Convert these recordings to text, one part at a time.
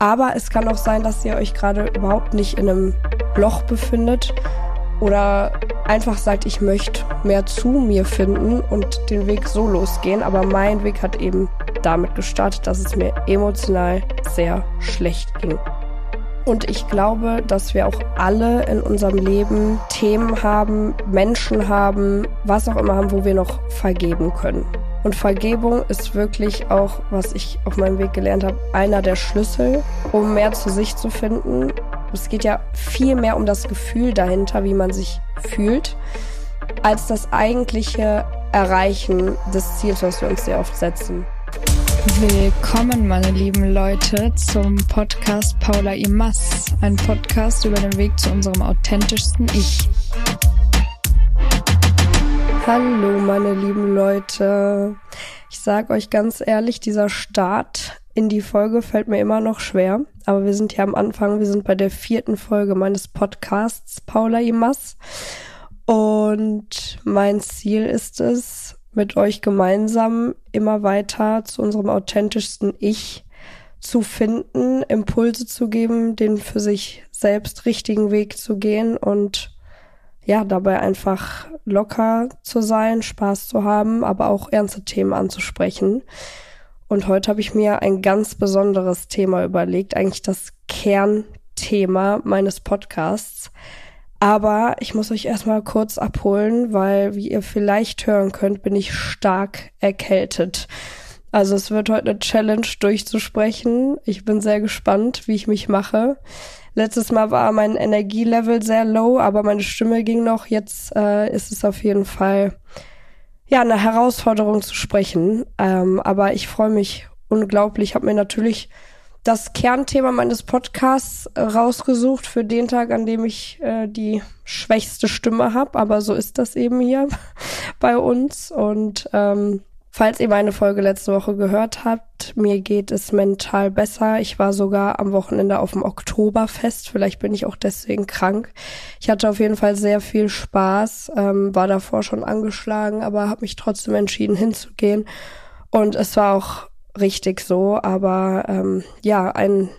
Aber es kann auch sein, dass ihr euch gerade überhaupt nicht in einem Loch befindet oder einfach sagt, ich möchte mehr zu mir finden und den Weg so losgehen. Aber mein Weg hat eben damit gestartet, dass es mir emotional sehr schlecht ging. Und ich glaube, dass wir auch alle in unserem Leben Themen haben, Menschen haben, was auch immer haben, wo wir noch vergeben können. Und Vergebung ist wirklich auch, was ich auf meinem Weg gelernt habe, einer der Schlüssel, um mehr zu sich zu finden. Es geht ja viel mehr um das Gefühl dahinter, wie man sich fühlt, als das eigentliche Erreichen des Ziels, was wir uns sehr oft setzen. Willkommen, meine lieben Leute, zum Podcast Paula Imas, ein Podcast über den Weg zu unserem authentischsten Ich. Hallo, meine lieben Leute. Ich sag euch ganz ehrlich, dieser Start in die Folge fällt mir immer noch schwer. Aber wir sind hier am Anfang. Wir sind bei der vierten Folge meines Podcasts Paula Imas. Und mein Ziel ist es, mit euch gemeinsam immer weiter zu unserem authentischsten Ich zu finden, Impulse zu geben, den für sich selbst richtigen Weg zu gehen und ja, dabei einfach locker zu sein, Spaß zu haben, aber auch ernste Themen anzusprechen. Und heute habe ich mir ein ganz besonderes Thema überlegt, eigentlich das Kernthema meines Podcasts. Aber ich muss euch erstmal kurz abholen, weil, wie ihr vielleicht hören könnt, bin ich stark erkältet. Also es wird heute eine Challenge durchzusprechen. Ich bin sehr gespannt, wie ich mich mache. Letztes Mal war mein Energielevel sehr low, aber meine Stimme ging noch. Jetzt äh, ist es auf jeden Fall ja eine Herausforderung zu sprechen. Ähm, aber ich freue mich unglaublich. Ich habe mir natürlich das Kernthema meines Podcasts äh, rausgesucht für den Tag, an dem ich äh, die schwächste Stimme habe. Aber so ist das eben hier bei uns. Und ähm, falls ihr meine Folge letzte Woche gehört habt, mir geht es mental besser. Ich war sogar am Wochenende auf dem Oktoberfest. Vielleicht bin ich auch deswegen krank. Ich hatte auf jeden Fall sehr viel Spaß, ähm, war davor schon angeschlagen, aber habe mich trotzdem entschieden hinzugehen. Und es war auch richtig so, aber ähm, ja, ein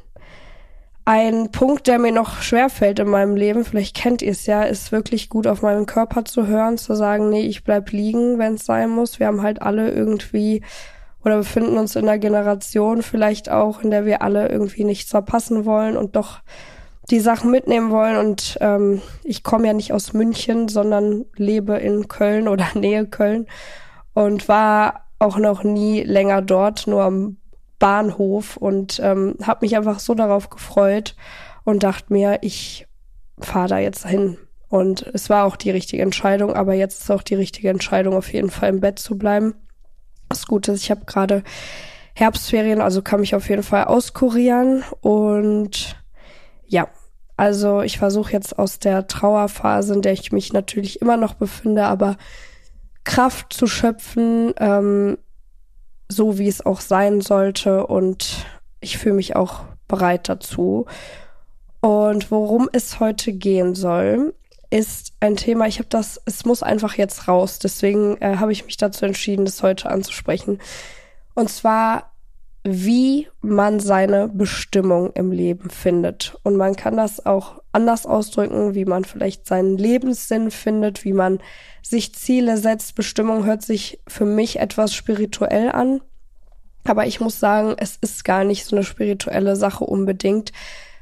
ein Punkt, der mir noch schwerfällt in meinem Leben, vielleicht kennt ihr es ja, ist wirklich gut auf meinen Körper zu hören, zu sagen, nee, ich bleib liegen, wenn es sein muss. Wir haben halt alle irgendwie oder befinden uns in einer Generation vielleicht auch, in der wir alle irgendwie nichts verpassen wollen und doch die Sachen mitnehmen wollen. Und ähm, ich komme ja nicht aus München, sondern lebe in Köln oder Nähe Köln und war auch noch nie länger dort, nur am Bahnhof und ähm, habe mich einfach so darauf gefreut und dachte mir, ich fahre da jetzt hin. Und es war auch die richtige Entscheidung, aber jetzt ist auch die richtige Entscheidung, auf jeden Fall im Bett zu bleiben. Das Gute ist, ich habe gerade Herbstferien, also kann mich auf jeden Fall auskurieren und ja, also ich versuche jetzt aus der Trauerphase, in der ich mich natürlich immer noch befinde, aber Kraft zu schöpfen, ähm, so wie es auch sein sollte. Und ich fühle mich auch bereit dazu. Und worum es heute gehen soll, ist ein Thema, ich habe das, es muss einfach jetzt raus. Deswegen äh, habe ich mich dazu entschieden, das heute anzusprechen. Und zwar wie man seine Bestimmung im Leben findet. Und man kann das auch anders ausdrücken, wie man vielleicht seinen Lebenssinn findet, wie man sich Ziele setzt. Bestimmung hört sich für mich etwas spirituell an. Aber ich muss sagen, es ist gar nicht so eine spirituelle Sache unbedingt,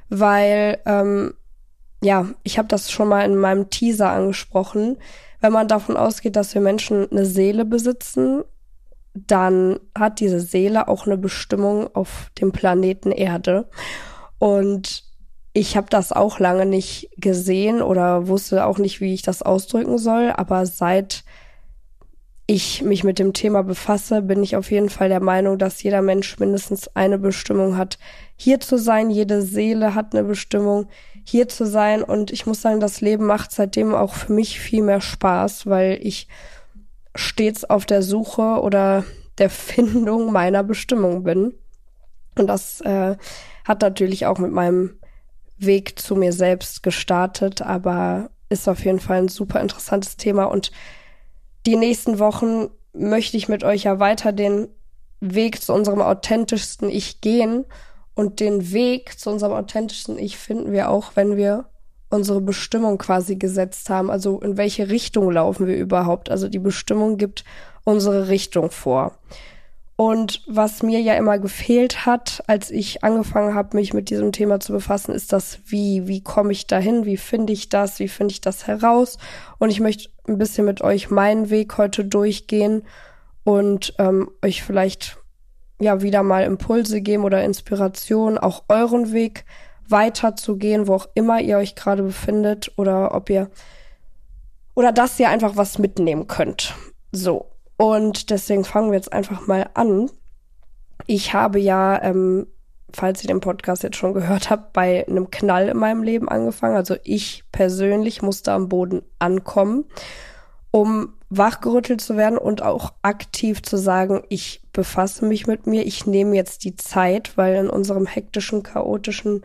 weil, ähm, ja, ich habe das schon mal in meinem Teaser angesprochen. Wenn man davon ausgeht, dass wir Menschen eine Seele besitzen dann hat diese Seele auch eine Bestimmung auf dem Planeten Erde. Und ich habe das auch lange nicht gesehen oder wusste auch nicht, wie ich das ausdrücken soll. Aber seit ich mich mit dem Thema befasse, bin ich auf jeden Fall der Meinung, dass jeder Mensch mindestens eine Bestimmung hat, hier zu sein. Jede Seele hat eine Bestimmung, hier zu sein. Und ich muss sagen, das Leben macht seitdem auch für mich viel mehr Spaß, weil ich stets auf der Suche oder der Findung meiner Bestimmung bin. Und das äh, hat natürlich auch mit meinem Weg zu mir selbst gestartet, aber ist auf jeden Fall ein super interessantes Thema. Und die nächsten Wochen möchte ich mit euch ja weiter den Weg zu unserem authentischsten Ich gehen Und den Weg zu unserem authentischsten Ich finden wir auch, wenn wir unsere Bestimmung quasi gesetzt haben. Also in welche Richtung laufen wir überhaupt? Also die Bestimmung gibt unsere Richtung vor. Und was mir ja immer gefehlt hat, als ich angefangen habe, mich mit diesem Thema zu befassen, ist das Wie. Wie komme ich dahin? Wie finde ich das? Wie finde ich das heraus? Und ich möchte ein bisschen mit euch meinen Weg heute durchgehen und ähm, euch vielleicht ja wieder mal Impulse geben oder Inspiration, auch euren Weg weiterzugehen, wo auch immer ihr euch gerade befindet oder ob ihr oder dass ihr einfach was mitnehmen könnt. So, und deswegen fangen wir jetzt einfach mal an. Ich habe ja, ähm, falls ihr den Podcast jetzt schon gehört habt, bei einem Knall in meinem Leben angefangen. Also ich persönlich musste am Boden ankommen, um wachgerüttelt zu werden und auch aktiv zu sagen, ich befasse mich mit mir, ich nehme jetzt die Zeit, weil in unserem hektischen, chaotischen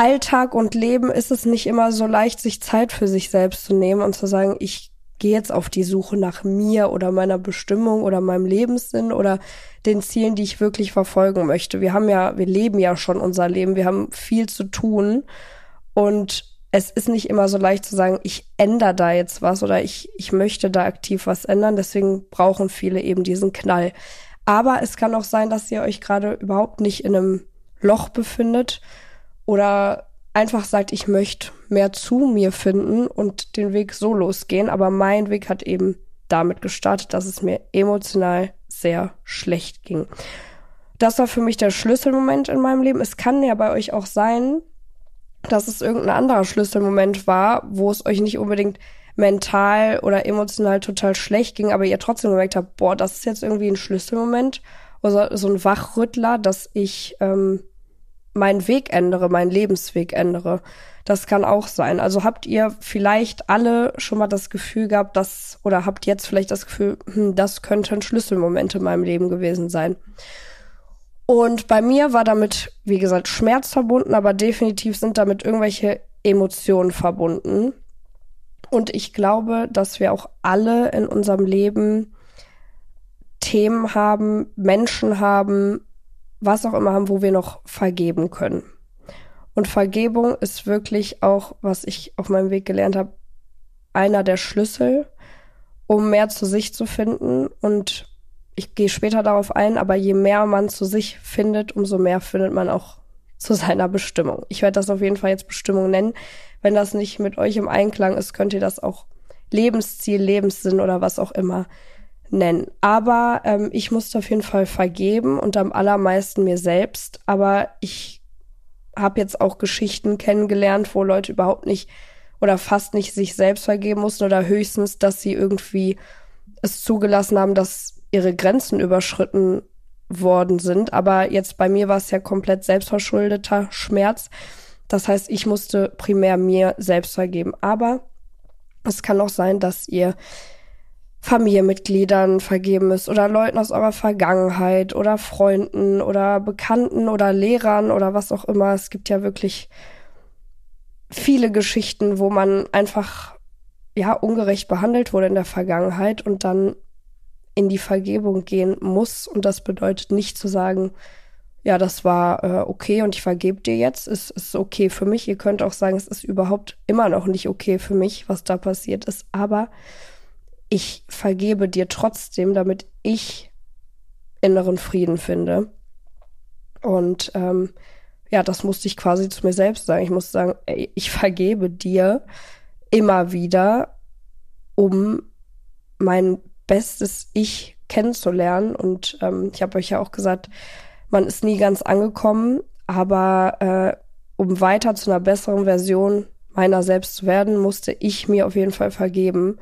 Alltag und Leben ist es nicht immer so leicht, sich Zeit für sich selbst zu nehmen und zu sagen, ich gehe jetzt auf die Suche nach mir oder meiner Bestimmung oder meinem Lebenssinn oder den Zielen, die ich wirklich verfolgen möchte. Wir haben ja, wir leben ja schon unser Leben, wir haben viel zu tun und es ist nicht immer so leicht zu sagen, ich ändere da jetzt was oder ich, ich möchte da aktiv was ändern. Deswegen brauchen viele eben diesen Knall. Aber es kann auch sein, dass ihr euch gerade überhaupt nicht in einem Loch befindet oder einfach sagt, ich möchte mehr zu mir finden und den Weg so losgehen. Aber mein Weg hat eben damit gestartet, dass es mir emotional sehr schlecht ging. Das war für mich der Schlüsselmoment in meinem Leben. Es kann ja bei euch auch sein, dass es irgendein anderer Schlüsselmoment war, wo es euch nicht unbedingt mental oder emotional total schlecht ging, aber ihr trotzdem gemerkt habt, boah, das ist jetzt irgendwie ein Schlüsselmoment oder so ein Wachrüttler, dass ich ähm, meinen Weg ändere, meinen Lebensweg ändere. Das kann auch sein. Also habt ihr vielleicht alle schon mal das Gefühl gehabt, dass, oder habt jetzt vielleicht das Gefühl, hm, das könnte ein Schlüsselmoment in meinem Leben gewesen sein. Und bei mir war damit, wie gesagt, Schmerz verbunden, aber definitiv sind damit irgendwelche Emotionen verbunden. Und ich glaube, dass wir auch alle in unserem Leben Themen haben, Menschen haben, was auch immer haben, wo wir noch vergeben können. Und Vergebung ist wirklich auch, was ich auf meinem Weg gelernt habe, einer der Schlüssel, um mehr zu sich zu finden. Und ich gehe später darauf ein, aber je mehr man zu sich findet, umso mehr findet man auch zu seiner Bestimmung. Ich werde das auf jeden Fall jetzt Bestimmung nennen. Wenn das nicht mit euch im Einklang ist, könnt ihr das auch Lebensziel, Lebenssinn oder was auch immer nennen. Aber ähm, ich musste auf jeden Fall vergeben und am allermeisten mir selbst. Aber ich habe jetzt auch Geschichten kennengelernt, wo Leute überhaupt nicht oder fast nicht sich selbst vergeben mussten oder höchstens, dass sie irgendwie es zugelassen haben, dass ihre Grenzen überschritten worden sind. Aber jetzt bei mir war es ja komplett selbstverschuldeter Schmerz. Das heißt, ich musste primär mir selbst vergeben. Aber es kann auch sein, dass ihr Familienmitgliedern vergeben ist oder Leuten aus eurer Vergangenheit oder Freunden oder Bekannten oder Lehrern oder was auch immer. Es gibt ja wirklich viele Geschichten, wo man einfach ja ungerecht behandelt wurde in der Vergangenheit und dann in die Vergebung gehen muss und das bedeutet nicht zu sagen, ja, das war äh, okay und ich vergebe dir jetzt, es ist okay für mich. Ihr könnt auch sagen, es ist überhaupt immer noch nicht okay für mich, was da passiert ist, aber ich vergebe dir trotzdem, damit ich inneren Frieden finde. Und ähm, ja, das musste ich quasi zu mir selbst sagen. Ich muss sagen, ey, ich vergebe dir immer wieder, um mein bestes Ich kennenzulernen. Und ähm, ich habe euch ja auch gesagt, man ist nie ganz angekommen, aber äh, um weiter zu einer besseren Version meiner selbst zu werden, musste ich mir auf jeden Fall vergeben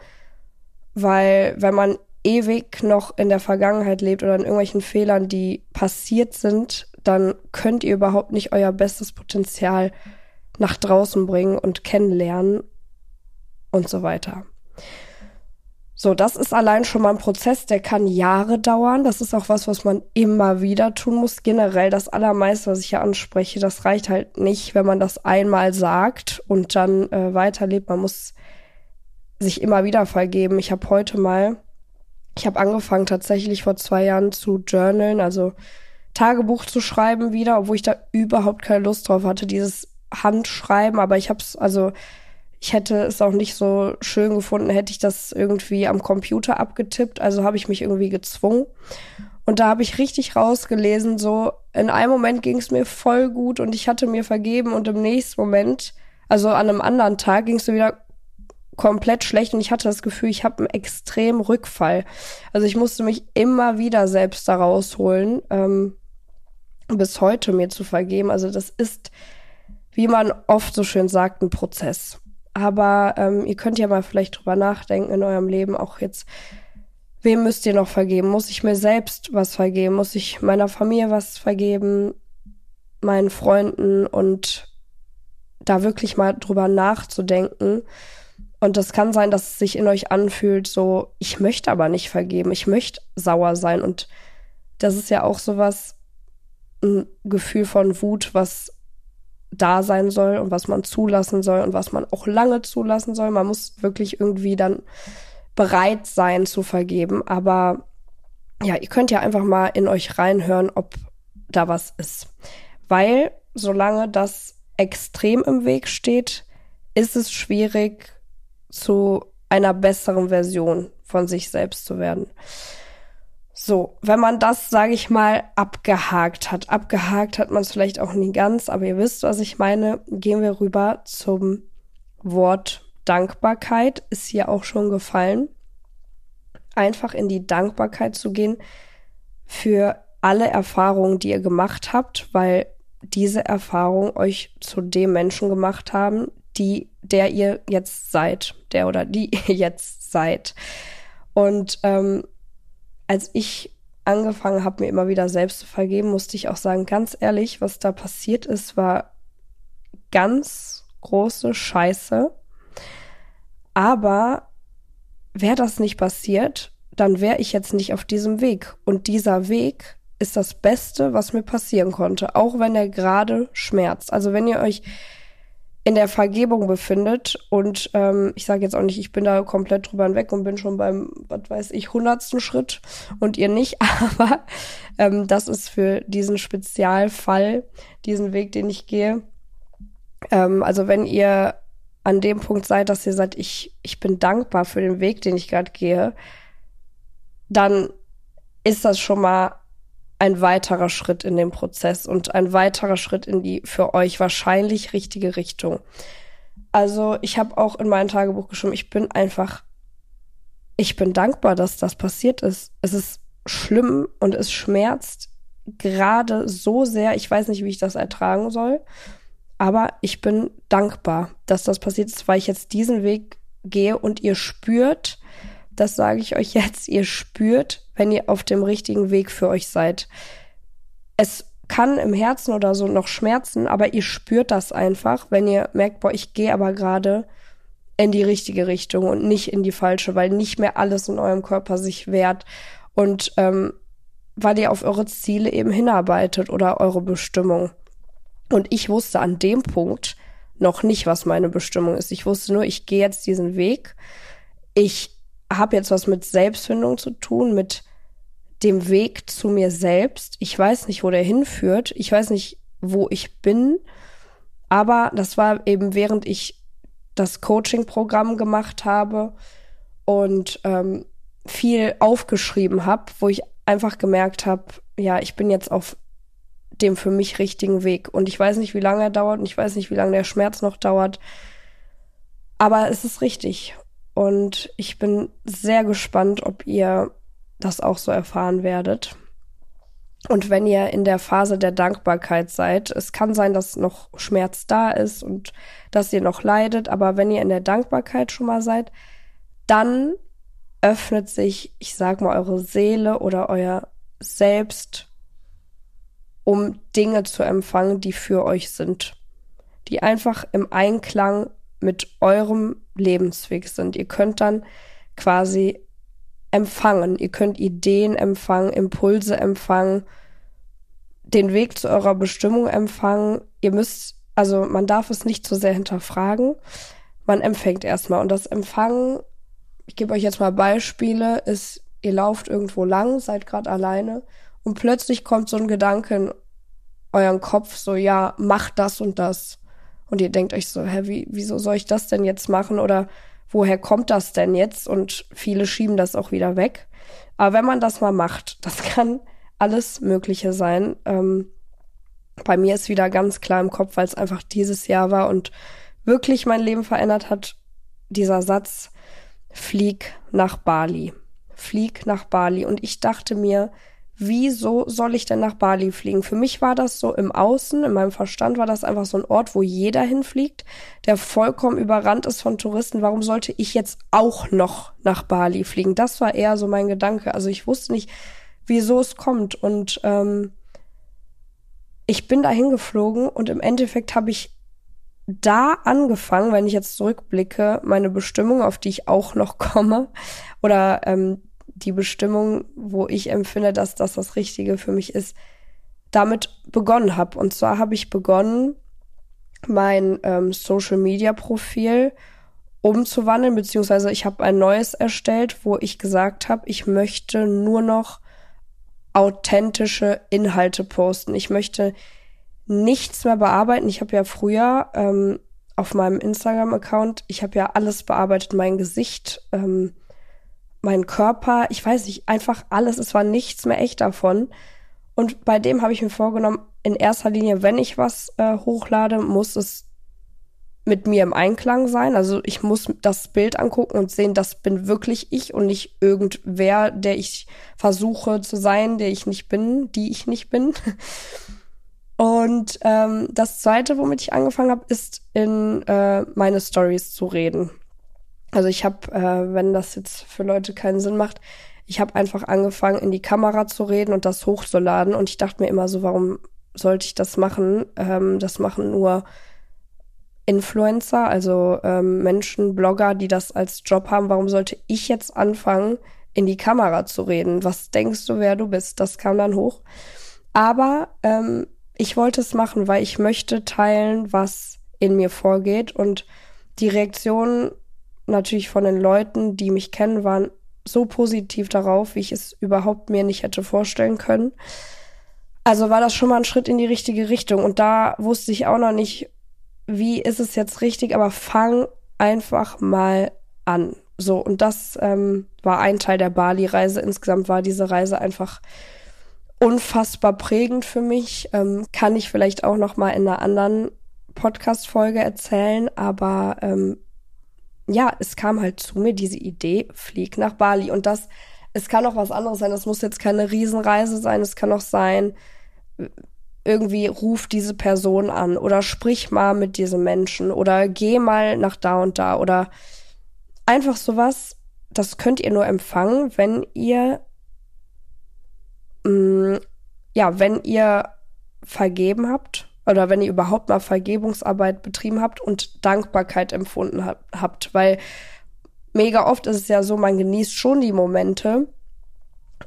weil wenn man ewig noch in der Vergangenheit lebt oder in irgendwelchen Fehlern, die passiert sind, dann könnt ihr überhaupt nicht euer bestes Potenzial nach draußen bringen und kennenlernen und so weiter. So, das ist allein schon mal ein Prozess, der kann Jahre dauern. Das ist auch was, was man immer wieder tun muss. Generell das Allermeiste, was ich hier anspreche, das reicht halt nicht, wenn man das einmal sagt und dann äh, weiterlebt. Man muss sich immer wieder vergeben. Ich habe heute mal, ich habe angefangen tatsächlich vor zwei Jahren zu journalen, also Tagebuch zu schreiben wieder, obwohl ich da überhaupt keine Lust drauf hatte, dieses Handschreiben, aber ich habe es, also ich hätte es auch nicht so schön gefunden, hätte ich das irgendwie am Computer abgetippt, also habe ich mich irgendwie gezwungen. Und da habe ich richtig rausgelesen, so in einem Moment ging es mir voll gut und ich hatte mir vergeben und im nächsten Moment, also an einem anderen Tag, ging es mir wieder komplett schlecht und ich hatte das Gefühl, ich habe einen extremen Rückfall. Also ich musste mich immer wieder selbst da rausholen, ähm, bis heute mir zu vergeben. Also das ist, wie man oft so schön sagt, ein Prozess. Aber ähm, ihr könnt ja mal vielleicht drüber nachdenken in eurem Leben, auch jetzt Wem müsst ihr noch vergeben? Muss ich mir selbst was vergeben? Muss ich meiner Familie was vergeben? Meinen Freunden? Und da wirklich mal drüber nachzudenken. Und das kann sein, dass es sich in euch anfühlt, so, ich möchte aber nicht vergeben, ich möchte sauer sein. Und das ist ja auch sowas, ein Gefühl von Wut, was da sein soll und was man zulassen soll und was man auch lange zulassen soll. Man muss wirklich irgendwie dann bereit sein zu vergeben. Aber ja, ihr könnt ja einfach mal in euch reinhören, ob da was ist. Weil solange das extrem im Weg steht, ist es schwierig, zu einer besseren Version von sich selbst zu werden. So, wenn man das, sage ich mal, abgehakt hat, abgehakt hat man es vielleicht auch nie ganz, aber ihr wisst, was ich meine, gehen wir rüber zum Wort Dankbarkeit ist hier auch schon gefallen. Einfach in die Dankbarkeit zu gehen für alle Erfahrungen, die ihr gemacht habt, weil diese Erfahrungen euch zu dem Menschen gemacht haben, die, der ihr jetzt seid, der oder die ihr jetzt seid. Und ähm, als ich angefangen habe, mir immer wieder selbst zu vergeben, musste ich auch sagen, ganz ehrlich, was da passiert ist, war ganz große Scheiße. Aber wäre das nicht passiert, dann wäre ich jetzt nicht auf diesem Weg. Und dieser Weg ist das Beste, was mir passieren konnte, auch wenn er gerade schmerzt. Also wenn ihr euch in der Vergebung befindet und ähm, ich sage jetzt auch nicht, ich bin da komplett drüber hinweg und bin schon beim, was weiß ich, hundertsten Schritt und ihr nicht, aber ähm, das ist für diesen Spezialfall, diesen Weg, den ich gehe. Ähm, also wenn ihr an dem Punkt seid, dass ihr sagt, ich, ich bin dankbar für den Weg, den ich gerade gehe, dann ist das schon mal ein weiterer Schritt in dem Prozess und ein weiterer Schritt in die für euch wahrscheinlich richtige Richtung. Also ich habe auch in mein Tagebuch geschrieben, ich bin einfach, ich bin dankbar, dass das passiert ist. Es ist schlimm und es schmerzt gerade so sehr, ich weiß nicht, wie ich das ertragen soll. Aber ich bin dankbar, dass das passiert ist, weil ich jetzt diesen Weg gehe und ihr spürt, das sage ich euch jetzt, ihr spürt, wenn ihr auf dem richtigen Weg für euch seid. Es kann im Herzen oder so noch schmerzen, aber ihr spürt das einfach, wenn ihr merkt, boah, ich gehe aber gerade in die richtige Richtung und nicht in die falsche, weil nicht mehr alles in eurem Körper sich wehrt und ähm, weil ihr auf eure Ziele eben hinarbeitet oder eure Bestimmung. Und ich wusste an dem Punkt noch nicht, was meine Bestimmung ist. Ich wusste nur, ich gehe jetzt diesen Weg. Ich habe jetzt was mit Selbstfindung zu tun, mit dem Weg zu mir selbst. Ich weiß nicht, wo der hinführt. Ich weiß nicht, wo ich bin. Aber das war eben während ich das Coaching-Programm gemacht habe und ähm, viel aufgeschrieben habe, wo ich einfach gemerkt habe, ja, ich bin jetzt auf dem für mich richtigen Weg. Und ich weiß nicht, wie lange er dauert und ich weiß nicht, wie lange der Schmerz noch dauert. Aber es ist richtig. Und ich bin sehr gespannt, ob ihr das auch so erfahren werdet. Und wenn ihr in der Phase der Dankbarkeit seid, es kann sein, dass noch Schmerz da ist und dass ihr noch leidet, aber wenn ihr in der Dankbarkeit schon mal seid, dann öffnet sich, ich sag mal, eure Seele oder euer Selbst um Dinge zu empfangen, die für euch sind, die einfach im Einklang mit eurem Lebensweg sind. Ihr könnt dann quasi empfangen, ihr könnt Ideen empfangen, Impulse empfangen, den Weg zu eurer Bestimmung empfangen. Ihr müsst, also man darf es nicht zu sehr hinterfragen. Man empfängt erstmal. Und das Empfangen, ich gebe euch jetzt mal Beispiele, ist, ihr lauft irgendwo lang, seid gerade alleine und plötzlich kommt so ein Gedanke in euren Kopf, so, ja, mach das und das. Und ihr denkt euch so, hä, wie, wieso soll ich das denn jetzt machen? Oder woher kommt das denn jetzt? Und viele schieben das auch wieder weg. Aber wenn man das mal macht, das kann alles Mögliche sein. Ähm, bei mir ist wieder ganz klar im Kopf, weil es einfach dieses Jahr war und wirklich mein Leben verändert hat, dieser Satz, flieg nach Bali. Flieg nach Bali. Und ich dachte mir, wieso soll ich denn nach Bali fliegen? Für mich war das so im Außen, in meinem Verstand war das einfach so ein Ort, wo jeder hinfliegt, der vollkommen überrannt ist von Touristen. Warum sollte ich jetzt auch noch nach Bali fliegen? Das war eher so mein Gedanke. Also ich wusste nicht, wieso es kommt. Und ähm, ich bin da hingeflogen und im Endeffekt habe ich da angefangen, wenn ich jetzt zurückblicke, meine Bestimmung, auf die ich auch noch komme, oder ähm, die Bestimmung, wo ich empfinde, dass das das Richtige für mich ist, damit begonnen habe. Und zwar habe ich begonnen, mein ähm, Social-Media-Profil umzuwandeln, beziehungsweise ich habe ein neues erstellt, wo ich gesagt habe, ich möchte nur noch authentische Inhalte posten. Ich möchte nichts mehr bearbeiten. Ich habe ja früher ähm, auf meinem Instagram-Account, ich habe ja alles bearbeitet, mein Gesicht, ähm, mein Körper, ich weiß nicht, einfach alles. Es war nichts mehr echt davon. Und bei dem habe ich mir vorgenommen, in erster Linie, wenn ich was äh, hochlade, muss es mit mir im Einklang sein. Also ich muss das Bild angucken und sehen, das bin wirklich ich und nicht irgendwer, der ich versuche zu sein, der ich nicht bin, die ich nicht bin. Und ähm, das Zweite, womit ich angefangen habe, ist in äh, meine Stories zu reden. Also ich habe, äh, wenn das jetzt für Leute keinen Sinn macht, ich habe einfach angefangen, in die Kamera zu reden und das hochzuladen. Und ich dachte mir immer so, warum sollte ich das machen? Ähm, das machen nur Influencer, also ähm, Menschen, Blogger, die das als Job haben. Warum sollte ich jetzt anfangen, in die Kamera zu reden? Was denkst du, wer du bist? Das kam dann hoch. Aber ähm, ich wollte es machen, weil ich möchte teilen, was in mir vorgeht. Und die Reaktionen natürlich von den Leuten, die mich kennen, waren so positiv darauf, wie ich es überhaupt mir nicht hätte vorstellen können. Also war das schon mal ein Schritt in die richtige Richtung. Und da wusste ich auch noch nicht, wie ist es jetzt richtig, aber fang einfach mal an. So, und das ähm, war ein Teil der Bali-Reise. Insgesamt war diese Reise einfach unfassbar prägend für mich. Ähm, kann ich vielleicht auch noch mal in einer anderen Podcast-Folge erzählen, aber ähm, ja, es kam halt zu mir diese Idee, flieg nach Bali. Und das, es kann auch was anderes sein. Es muss jetzt keine Riesenreise sein. Es kann auch sein, irgendwie ruf diese Person an oder sprich mal mit diesem Menschen oder geh mal nach da und da oder einfach sowas. Das könnt ihr nur empfangen, wenn ihr, mh, mm, ja, wenn ihr vergeben habt oder wenn ihr überhaupt mal Vergebungsarbeit betrieben habt und Dankbarkeit empfunden habt, weil mega oft ist es ja so, man genießt schon die Momente,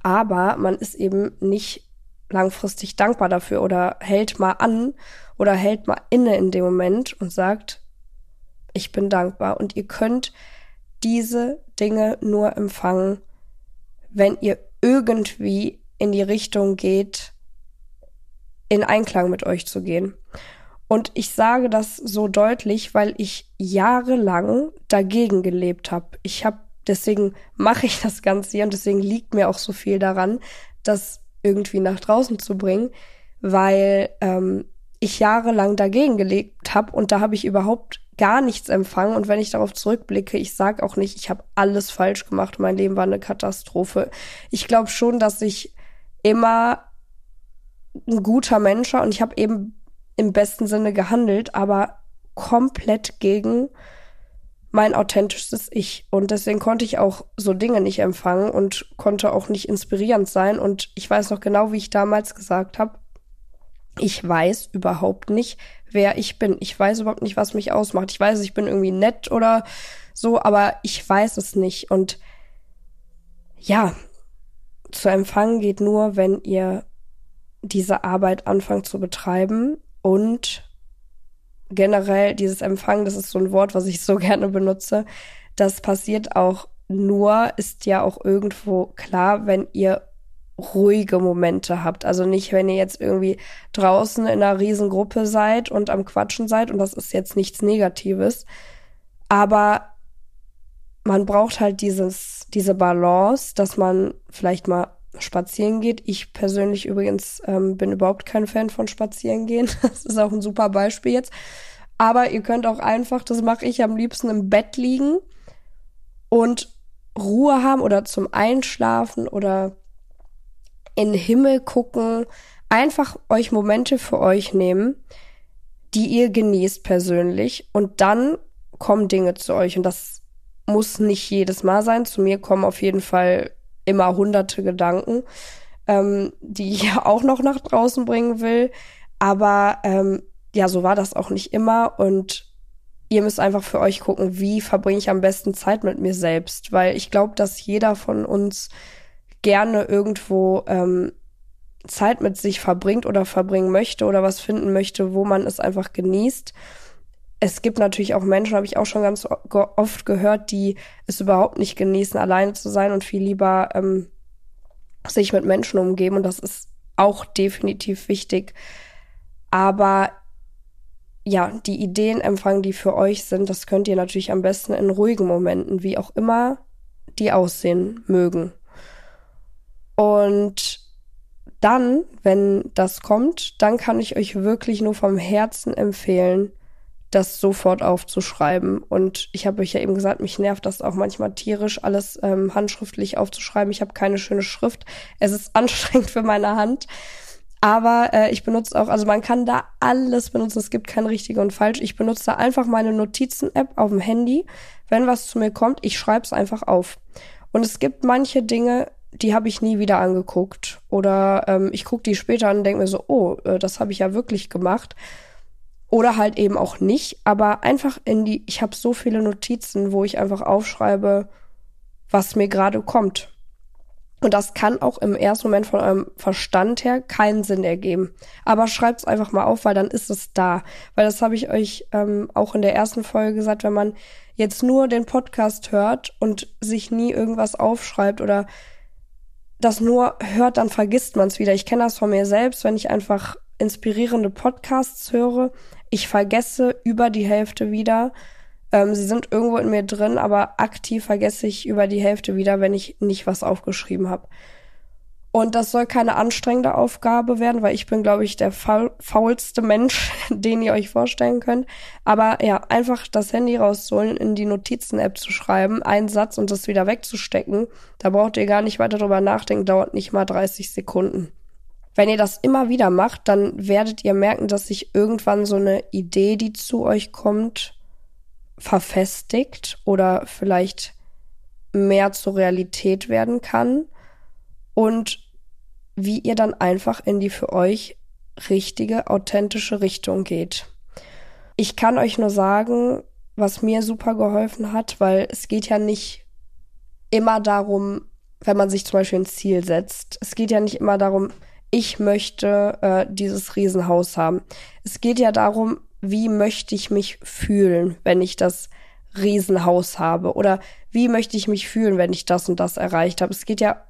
aber man ist eben nicht langfristig dankbar dafür oder hält mal an oder hält mal inne in dem Moment und sagt, ich bin dankbar. Und ihr könnt diese Dinge nur empfangen, wenn ihr irgendwie in die Richtung geht, in Einklang mit euch zu gehen. Und ich sage das so deutlich, weil ich jahrelang dagegen gelebt habe. Ich habe deswegen mache ich das Ganze hier und deswegen liegt mir auch so viel daran, das irgendwie nach draußen zu bringen, weil ähm, ich jahrelang dagegen gelebt habe und da habe ich überhaupt gar nichts empfangen. Und wenn ich darauf zurückblicke, ich sage auch nicht, ich habe alles falsch gemacht, mein Leben war eine Katastrophe. Ich glaube schon, dass ich immer ein guter Mensch und ich habe eben im besten Sinne gehandelt, aber komplett gegen mein authentisches Ich. Und deswegen konnte ich auch so Dinge nicht empfangen und konnte auch nicht inspirierend sein. Und ich weiß noch genau, wie ich damals gesagt habe, ich weiß überhaupt nicht, wer ich bin. Ich weiß überhaupt nicht, was mich ausmacht. Ich weiß, ich bin irgendwie nett oder so, aber ich weiß es nicht. Und ja, zu empfangen geht nur, wenn ihr diese Arbeit anfangen zu betreiben und generell dieses Empfangen, das ist so ein Wort, was ich so gerne benutze, das passiert auch nur, ist ja auch irgendwo klar, wenn ihr ruhige Momente habt. Also nicht, wenn ihr jetzt irgendwie draußen in einer Riesengruppe seid und am Quatschen seid und das ist jetzt nichts Negatives. Aber man braucht halt dieses, diese Balance, dass man vielleicht mal spazieren geht. Ich persönlich übrigens ähm, bin überhaupt kein Fan von spazieren gehen. Das ist auch ein super Beispiel jetzt. Aber ihr könnt auch einfach, das mache ich am liebsten im Bett liegen und Ruhe haben oder zum Einschlafen oder in Himmel gucken. Einfach euch Momente für euch nehmen, die ihr genießt persönlich und dann kommen Dinge zu euch und das muss nicht jedes Mal sein. Zu mir kommen auf jeden Fall immer hunderte Gedanken, ähm, die ich ja auch noch nach draußen bringen will. Aber ähm, ja, so war das auch nicht immer. Und ihr müsst einfach für euch gucken, wie verbringe ich am besten Zeit mit mir selbst. Weil ich glaube, dass jeder von uns gerne irgendwo ähm, Zeit mit sich verbringt oder verbringen möchte oder was finden möchte, wo man es einfach genießt es gibt natürlich auch Menschen, habe ich auch schon ganz oft gehört, die es überhaupt nicht genießen, alleine zu sein und viel lieber ähm, sich mit Menschen umgeben. Und das ist auch definitiv wichtig. Aber ja, die Ideen empfangen, die für euch sind, das könnt ihr natürlich am besten in ruhigen Momenten, wie auch immer die aussehen mögen. Und dann, wenn das kommt, dann kann ich euch wirklich nur vom Herzen empfehlen, das sofort aufzuschreiben. Und ich habe euch ja eben gesagt, mich nervt das auch manchmal tierisch, alles ähm, handschriftlich aufzuschreiben. Ich habe keine schöne Schrift. Es ist anstrengend für meine Hand. Aber äh, ich benutze auch, also man kann da alles benutzen. Es gibt kein richtig und falsch. Ich benutze da einfach meine Notizen-App auf dem Handy. Wenn was zu mir kommt, ich schreibe es einfach auf. Und es gibt manche Dinge, die habe ich nie wieder angeguckt. Oder ähm, ich gucke die später an und denke mir so, oh, äh, das habe ich ja wirklich gemacht. Oder halt eben auch nicht, aber einfach in die, ich habe so viele Notizen, wo ich einfach aufschreibe, was mir gerade kommt. Und das kann auch im ersten Moment von eurem Verstand her keinen Sinn ergeben. Aber schreibt's einfach mal auf, weil dann ist es da. Weil das habe ich euch ähm, auch in der ersten Folge gesagt, wenn man jetzt nur den Podcast hört und sich nie irgendwas aufschreibt oder das nur hört, dann vergisst man es wieder. Ich kenne das von mir selbst, wenn ich einfach inspirierende Podcasts höre, ich vergesse über die Hälfte wieder. Ähm, sie sind irgendwo in mir drin, aber aktiv vergesse ich über die Hälfte wieder, wenn ich nicht was aufgeschrieben habe. Und das soll keine anstrengende Aufgabe werden, weil ich bin, glaube ich, der faul faulste Mensch, den ihr euch vorstellen könnt. Aber ja, einfach das Handy rauszuholen, in die Notizen-App zu schreiben, einen Satz und das wieder wegzustecken, da braucht ihr gar nicht weiter drüber nachdenken, dauert nicht mal 30 Sekunden. Wenn ihr das immer wieder macht, dann werdet ihr merken, dass sich irgendwann so eine Idee, die zu euch kommt, verfestigt oder vielleicht mehr zur Realität werden kann und wie ihr dann einfach in die für euch richtige, authentische Richtung geht. Ich kann euch nur sagen, was mir super geholfen hat, weil es geht ja nicht immer darum, wenn man sich zum Beispiel ein Ziel setzt. Es geht ja nicht immer darum, ich möchte äh, dieses Riesenhaus haben. Es geht ja darum, wie möchte ich mich fühlen, wenn ich das Riesenhaus habe? Oder wie möchte ich mich fühlen, wenn ich das und das erreicht habe? Es geht ja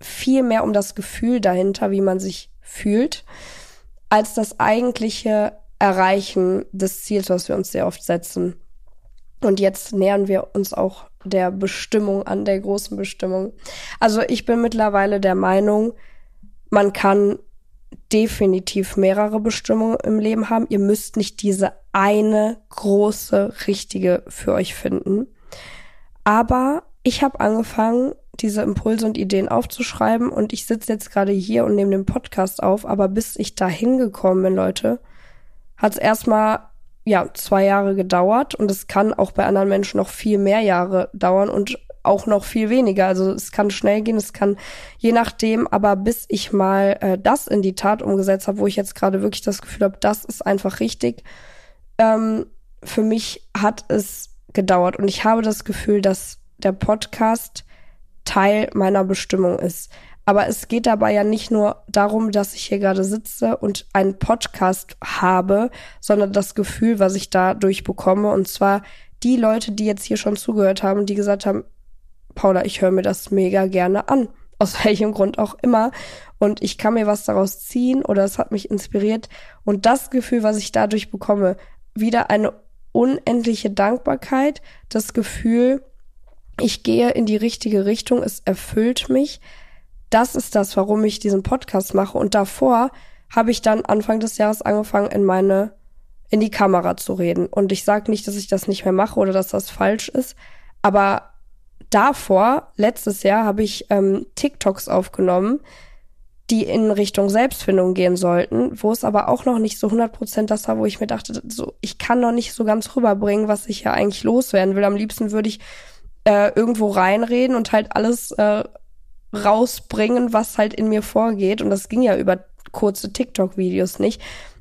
viel mehr um das Gefühl dahinter, wie man sich fühlt, als das eigentliche Erreichen des Ziels, was wir uns sehr oft setzen. Und jetzt nähern wir uns auch der Bestimmung an, der großen Bestimmung. Also ich bin mittlerweile der Meinung, man kann definitiv mehrere Bestimmungen im Leben haben. Ihr müsst nicht diese eine große, richtige für euch finden. Aber ich habe angefangen, diese Impulse und Ideen aufzuschreiben und ich sitze jetzt gerade hier und nehme den Podcast auf, aber bis ich da hingekommen bin, Leute, hat es erstmal ja zwei Jahre gedauert und es kann auch bei anderen Menschen noch viel mehr Jahre dauern und auch noch viel weniger. Also es kann schnell gehen, es kann je nachdem, aber bis ich mal äh, das in die Tat umgesetzt habe, wo ich jetzt gerade wirklich das Gefühl habe, das ist einfach richtig, ähm, für mich hat es gedauert. Und ich habe das Gefühl, dass der Podcast Teil meiner Bestimmung ist. Aber es geht dabei ja nicht nur darum, dass ich hier gerade sitze und einen Podcast habe, sondern das Gefühl, was ich dadurch bekomme. Und zwar die Leute, die jetzt hier schon zugehört haben, die gesagt haben, Paula, ich höre mir das mega gerne an. aus welchem Grund auch immer. Und ich kann mir was daraus ziehen oder es hat mich inspiriert. Und das Gefühl, was ich dadurch bekomme, wieder eine unendliche Dankbarkeit, das Gefühl, ich gehe in die richtige Richtung, es erfüllt mich. Das ist das, warum ich diesen Podcast mache. Und davor habe ich dann Anfang des Jahres angefangen, in meine, in die Kamera zu reden. Und ich sage nicht, dass ich das nicht mehr mache oder dass das falsch ist, aber davor, letztes Jahr, habe ich ähm, TikToks aufgenommen, die in Richtung Selbstfindung gehen sollten, wo es aber auch noch nicht so 100% das war, wo ich mir dachte, so, ich kann noch nicht so ganz rüberbringen, was ich ja eigentlich loswerden will. Am liebsten würde ich äh, irgendwo reinreden und halt alles äh, rausbringen, was halt in mir vorgeht. Und das ging ja über kurze TikTok-Videos nicht.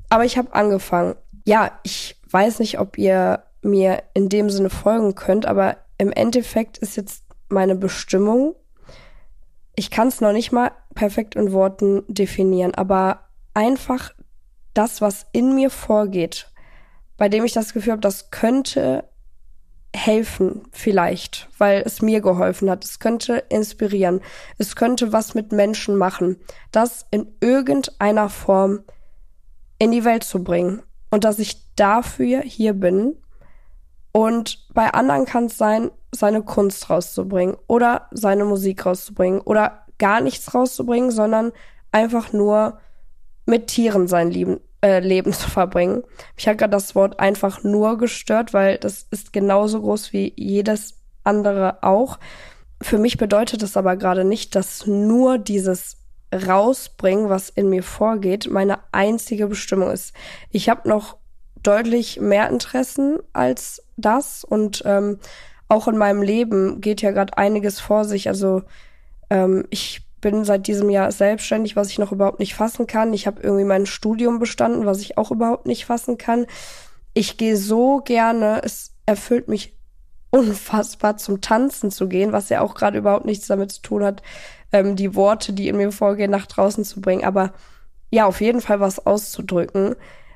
Aber ich habe angefangen. Ja, ich weiß nicht, ob ihr mir in dem Sinne folgen könnt, aber im Endeffekt ist jetzt meine Bestimmung. Ich kann es noch nicht mal perfekt in Worten definieren, aber einfach das, was in mir vorgeht, bei dem ich das Gefühl habe, das könnte helfen, vielleicht, weil es mir geholfen hat. Es könnte inspirieren. Es könnte was mit Menschen machen, das in irgendeiner Form in die Welt zu bringen. Und dass ich dafür hier bin und bei anderen kann es sein, seine Kunst rauszubringen oder seine Musik rauszubringen oder gar nichts rauszubringen, sondern einfach nur mit Tieren sein Leben, äh, Leben zu verbringen. Mich hat gerade das Wort einfach nur gestört, weil das ist genauso groß wie jedes andere auch. Für mich bedeutet es aber gerade nicht, dass nur dieses rausbringen, was in mir vorgeht, meine einzige Bestimmung ist. Ich habe noch deutlich mehr Interessen als das und ähm, auch in meinem Leben geht ja gerade einiges vor sich. Also ähm, ich bin seit diesem Jahr selbstständig, was ich noch überhaupt nicht fassen kann. Ich habe irgendwie mein Studium bestanden, was ich auch überhaupt nicht fassen kann. Ich gehe so gerne, es erfüllt mich unfassbar zum Tanzen zu gehen, was ja auch gerade überhaupt nichts damit zu tun hat, ähm, die Worte, die in mir vorgehen, nach draußen zu bringen. Aber ja, auf jeden Fall was auszudrücken.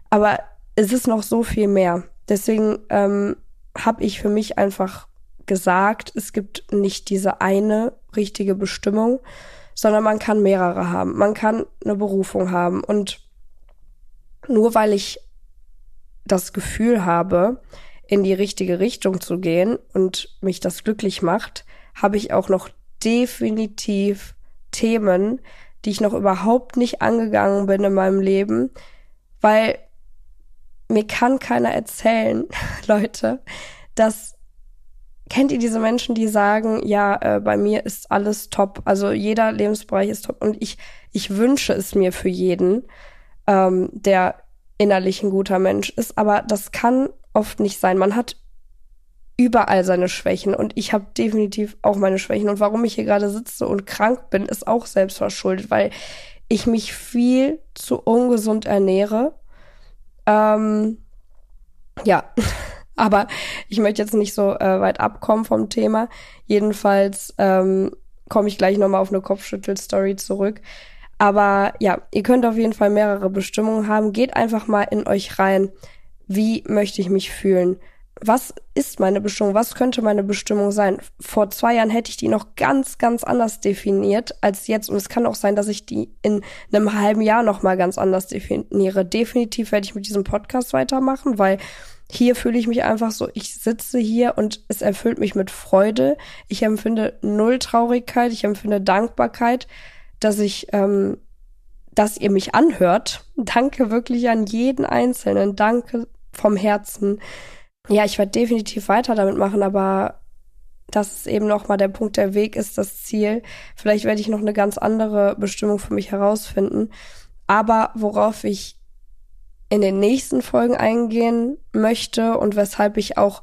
Aber es ist noch so viel mehr. Deswegen ähm, habe ich für mich einfach gesagt, es gibt nicht diese eine richtige Bestimmung, sondern man kann mehrere haben. Man kann eine Berufung haben. Und nur weil ich das Gefühl habe, in die richtige Richtung zu gehen und mich das glücklich macht, habe ich auch noch definitiv Themen, die ich noch überhaupt nicht angegangen bin in meinem Leben, weil mir kann keiner erzählen, Leute, dass kennt ihr diese Menschen, die sagen, ja, äh, bei mir ist alles top, also jeder Lebensbereich ist top und ich ich wünsche es mir für jeden, ähm, der innerlich ein guter Mensch ist, aber das kann oft nicht sein. Man hat überall seine Schwächen und ich habe definitiv auch meine Schwächen und warum ich hier gerade sitze und krank bin, ist auch selbst verschuldet, weil ich mich viel zu ungesund ernähre ähm, ja, aber ich möchte jetzt nicht so äh, weit abkommen vom Thema. Jedenfalls ähm, komme ich gleich nochmal auf eine Kopfschüttel-Story zurück. Aber ja, ihr könnt auf jeden Fall mehrere Bestimmungen haben. Geht einfach mal in euch rein. Wie möchte ich mich fühlen? Was ist meine Bestimmung? Was könnte meine Bestimmung sein? Vor zwei Jahren hätte ich die noch ganz, ganz anders definiert als jetzt. Und es kann auch sein, dass ich die in einem halben Jahr noch mal ganz anders definiere. Definitiv werde ich mit diesem Podcast weitermachen, weil hier fühle ich mich einfach so, ich sitze hier und es erfüllt mich mit Freude. Ich empfinde null Traurigkeit, ich empfinde Dankbarkeit, dass ich, ähm, dass ihr mich anhört. Danke wirklich an jeden Einzelnen. Danke vom Herzen ja, ich werde definitiv weiter damit machen, aber das ist eben nochmal der Punkt, der Weg ist das Ziel. Vielleicht werde ich noch eine ganz andere Bestimmung für mich herausfinden. Aber worauf ich in den nächsten Folgen eingehen möchte und weshalb ich auch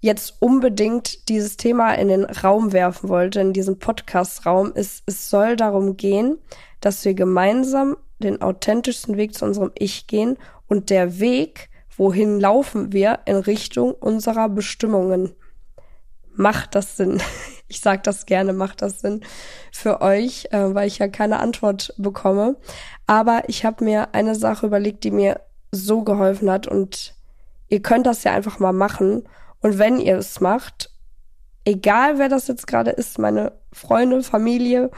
jetzt unbedingt dieses Thema in den Raum werfen wollte, in diesen Podcast-Raum, ist, es soll darum gehen, dass wir gemeinsam den authentischsten Weg zu unserem Ich gehen und der Weg, Wohin laufen wir in Richtung unserer Bestimmungen? Macht das Sinn? Ich sage das gerne, macht das Sinn für euch, äh, weil ich ja keine Antwort bekomme. Aber ich habe mir eine Sache überlegt, die mir so geholfen hat und ihr könnt das ja einfach mal machen. Und wenn ihr es macht, egal wer das jetzt gerade ist, meine Freunde, Familie,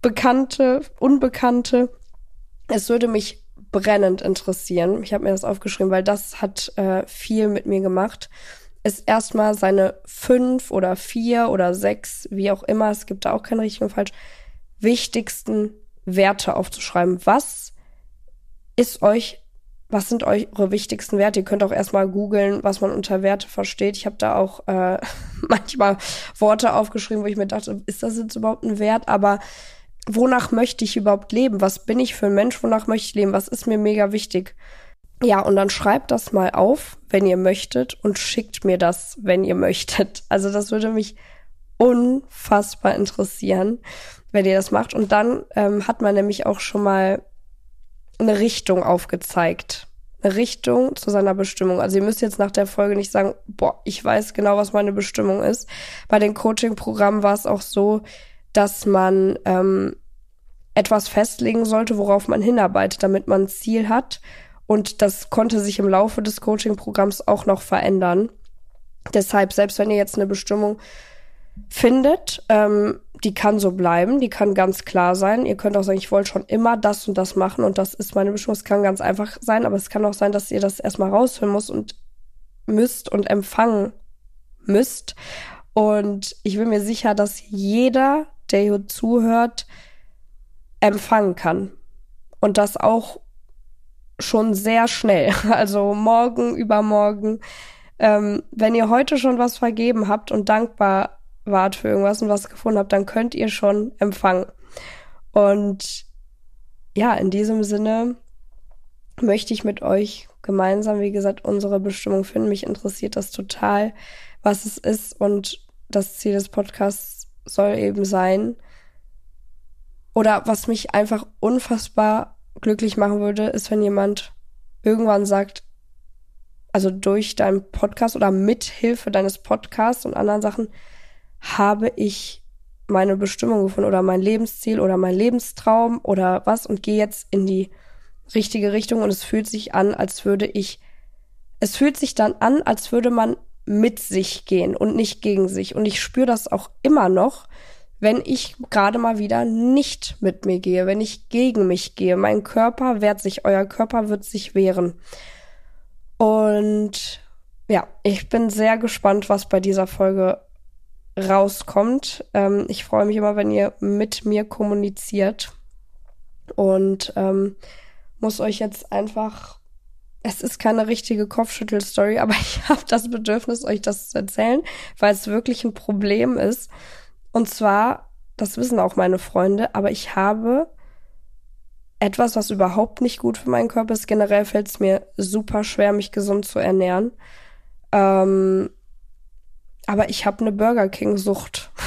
Bekannte, Unbekannte, es würde mich brennend interessieren. Ich habe mir das aufgeschrieben, weil das hat äh, viel mit mir gemacht. Ist erstmal seine fünf oder vier oder sechs, wie auch immer, es gibt da auch kein richtig und falsch, wichtigsten Werte aufzuschreiben. Was ist euch, was sind eure wichtigsten Werte? Ihr könnt auch erstmal googeln, was man unter Werte versteht. Ich habe da auch äh, manchmal Worte aufgeschrieben, wo ich mir dachte, ist das jetzt überhaupt ein Wert? Aber wonach möchte ich überhaupt leben? Was bin ich für ein Mensch? Wonach möchte ich leben? Was ist mir mega wichtig? Ja, und dann schreibt das mal auf, wenn ihr möchtet, und schickt mir das, wenn ihr möchtet. Also das würde mich unfassbar interessieren, wenn ihr das macht. Und dann ähm, hat man nämlich auch schon mal eine Richtung aufgezeigt. Eine Richtung zu seiner Bestimmung. Also ihr müsst jetzt nach der Folge nicht sagen, boah, ich weiß genau, was meine Bestimmung ist. Bei den Coaching-Programmen war es auch so, dass man ähm, etwas festlegen sollte, worauf man hinarbeitet, damit man ein Ziel hat. Und das konnte sich im Laufe des Coaching-Programms auch noch verändern. Deshalb, selbst wenn ihr jetzt eine Bestimmung findet, ähm, die kann so bleiben, die kann ganz klar sein. Ihr könnt auch sagen, ich wollte schon immer das und das machen und das ist meine Bestimmung. Es kann ganz einfach sein, aber es kann auch sein, dass ihr das erstmal raushören muss und müsst und empfangen müsst. Und ich bin mir sicher, dass jeder, der hier zuhört, empfangen kann. Und das auch schon sehr schnell. Also morgen, übermorgen. Ähm, wenn ihr heute schon was vergeben habt und dankbar wart für irgendwas und was gefunden habt, dann könnt ihr schon empfangen. Und ja, in diesem Sinne möchte ich mit euch gemeinsam, wie gesagt, unsere Bestimmung finden. Mich interessiert das total, was es ist. Und das Ziel des Podcasts soll eben sein. Oder was mich einfach unfassbar glücklich machen würde, ist, wenn jemand irgendwann sagt, also durch deinen Podcast oder mit Hilfe deines Podcasts und anderen Sachen, habe ich meine Bestimmung gefunden oder mein Lebensziel oder mein Lebenstraum oder was und gehe jetzt in die richtige Richtung und es fühlt sich an, als würde ich, es fühlt sich dann an, als würde man mit sich gehen und nicht gegen sich. Und ich spüre das auch immer noch, wenn ich gerade mal wieder nicht mit mir gehe, wenn ich gegen mich gehe. Mein Körper wehrt sich, euer Körper wird sich wehren. Und ja, ich bin sehr gespannt, was bei dieser Folge rauskommt. Ähm, ich freue mich immer, wenn ihr mit mir kommuniziert und ähm, muss euch jetzt einfach. Es ist keine richtige Kopfschüttel-Story, aber ich habe das Bedürfnis, euch das zu erzählen, weil es wirklich ein Problem ist. Und zwar, das wissen auch meine Freunde, aber ich habe etwas, was überhaupt nicht gut für meinen Körper ist. Generell fällt es mir super schwer, mich gesund zu ernähren. Ähm, aber ich habe eine Burger King Sucht.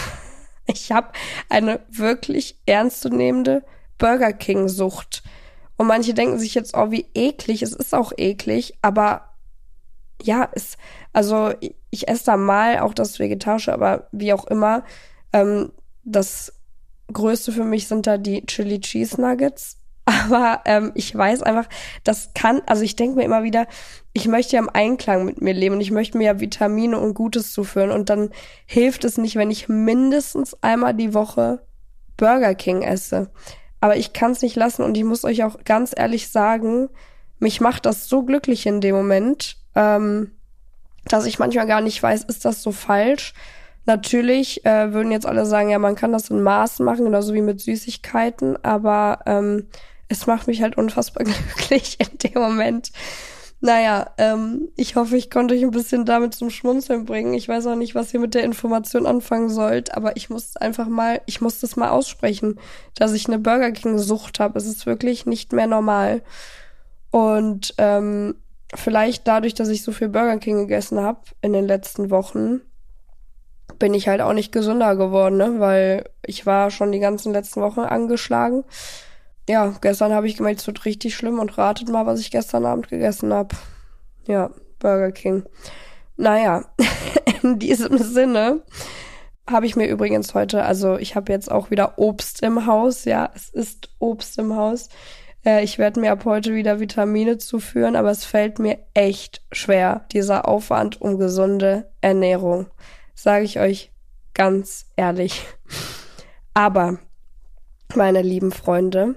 Ich habe eine wirklich ernstzunehmende Burger King Sucht. Und manche denken sich jetzt, oh, wie eklig. Es ist auch eklig, aber ja, es, also ich, esse da mal auch das Vegetarische, aber wie auch immer. Ähm, das Größte für mich sind da die Chili Cheese Nuggets. Aber ähm, ich weiß einfach, das kann, also ich denke mir immer wieder, ich möchte ja im Einklang mit mir leben und ich möchte mir ja Vitamine und Gutes zuführen. Und dann hilft es nicht, wenn ich mindestens einmal die Woche Burger King esse. Aber ich kann es nicht lassen und ich muss euch auch ganz ehrlich sagen, mich macht das so glücklich in dem Moment, ähm, dass ich manchmal gar nicht weiß, ist das so falsch? Natürlich äh, würden jetzt alle sagen, ja, man kann das in Maßen machen, genauso wie mit Süßigkeiten, aber ähm, es macht mich halt unfassbar glücklich in dem Moment. Naja, ähm, ich hoffe, ich konnte euch ein bisschen damit zum Schmunzeln bringen. Ich weiß auch nicht, was ihr mit der Information anfangen sollt, aber ich muss einfach mal, ich muss das mal aussprechen, dass ich eine Burger King-Sucht habe. Es ist wirklich nicht mehr normal. Und ähm, vielleicht dadurch, dass ich so viel Burger King gegessen habe in den letzten Wochen, bin ich halt auch nicht gesünder geworden, ne? Weil ich war schon die ganzen letzten Wochen angeschlagen ja, gestern habe ich gemerkt, es wird richtig schlimm und ratet mal, was ich gestern Abend gegessen habe. Ja, Burger King. Naja, in diesem Sinne habe ich mir übrigens heute, also ich habe jetzt auch wieder Obst im Haus, ja, es ist Obst im Haus. Äh, ich werde mir ab heute wieder Vitamine zuführen, aber es fällt mir echt schwer, dieser Aufwand um gesunde Ernährung. Sage ich euch ganz ehrlich. Aber, meine lieben Freunde,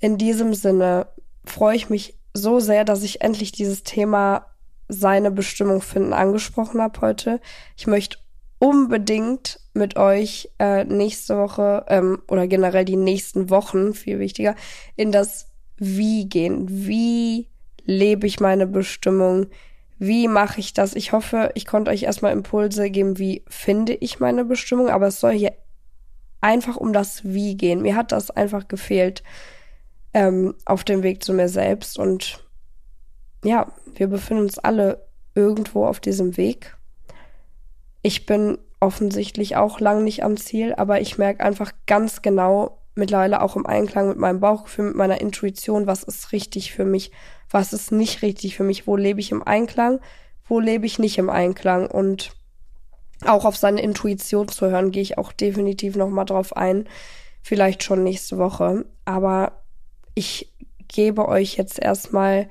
in diesem Sinne freue ich mich so sehr, dass ich endlich dieses Thema seine Bestimmung finden angesprochen habe heute. Ich möchte unbedingt mit euch äh, nächste Woche ähm, oder generell die nächsten Wochen, viel wichtiger, in das Wie gehen. Wie lebe ich meine Bestimmung? Wie mache ich das? Ich hoffe, ich konnte euch erstmal Impulse geben, wie finde ich meine Bestimmung, aber es soll hier einfach um das Wie gehen. Mir hat das einfach gefehlt ähm, auf dem Weg zu mir selbst. Und ja, wir befinden uns alle irgendwo auf diesem Weg. Ich bin offensichtlich auch lang nicht am Ziel, aber ich merke einfach ganz genau mittlerweile auch im Einklang mit meinem Bauchgefühl, mit meiner Intuition, was ist richtig für mich, was ist nicht richtig für mich, wo lebe ich im Einklang, wo lebe ich nicht im Einklang und auch auf seine Intuition zu hören, gehe ich auch definitiv nochmal drauf ein, vielleicht schon nächste Woche, aber ich gebe euch jetzt erstmal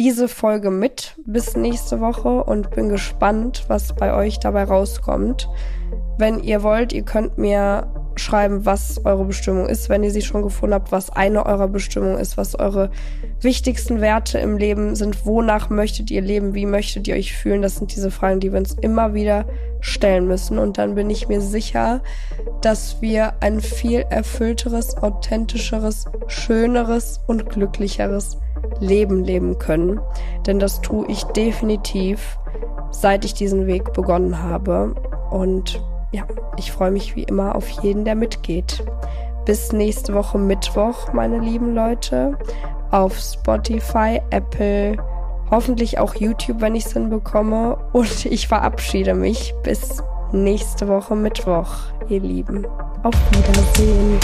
diese Folge mit bis nächste Woche und bin gespannt, was bei euch dabei rauskommt. Wenn ihr wollt, ihr könnt mir schreiben, was eure Bestimmung ist, wenn ihr sie schon gefunden habt, was eine eurer Bestimmung ist, was eure wichtigsten Werte im Leben sind, wonach möchtet ihr leben, wie möchtet ihr euch fühlen. Das sind diese Fragen, die wir uns immer wieder stellen müssen. Und dann bin ich mir sicher, dass wir ein viel erfüllteres, authentischeres, schöneres und glücklicheres Leben leben können. Denn das tue ich definitiv, seit ich diesen Weg begonnen habe. Und ja, ich freue mich wie immer auf jeden, der mitgeht. Bis nächste Woche Mittwoch, meine lieben Leute. Auf Spotify, Apple, hoffentlich auch YouTube, wenn ich es hinbekomme. Und ich verabschiede mich bis nächste Woche Mittwoch, ihr Lieben. Auf Wiedersehen.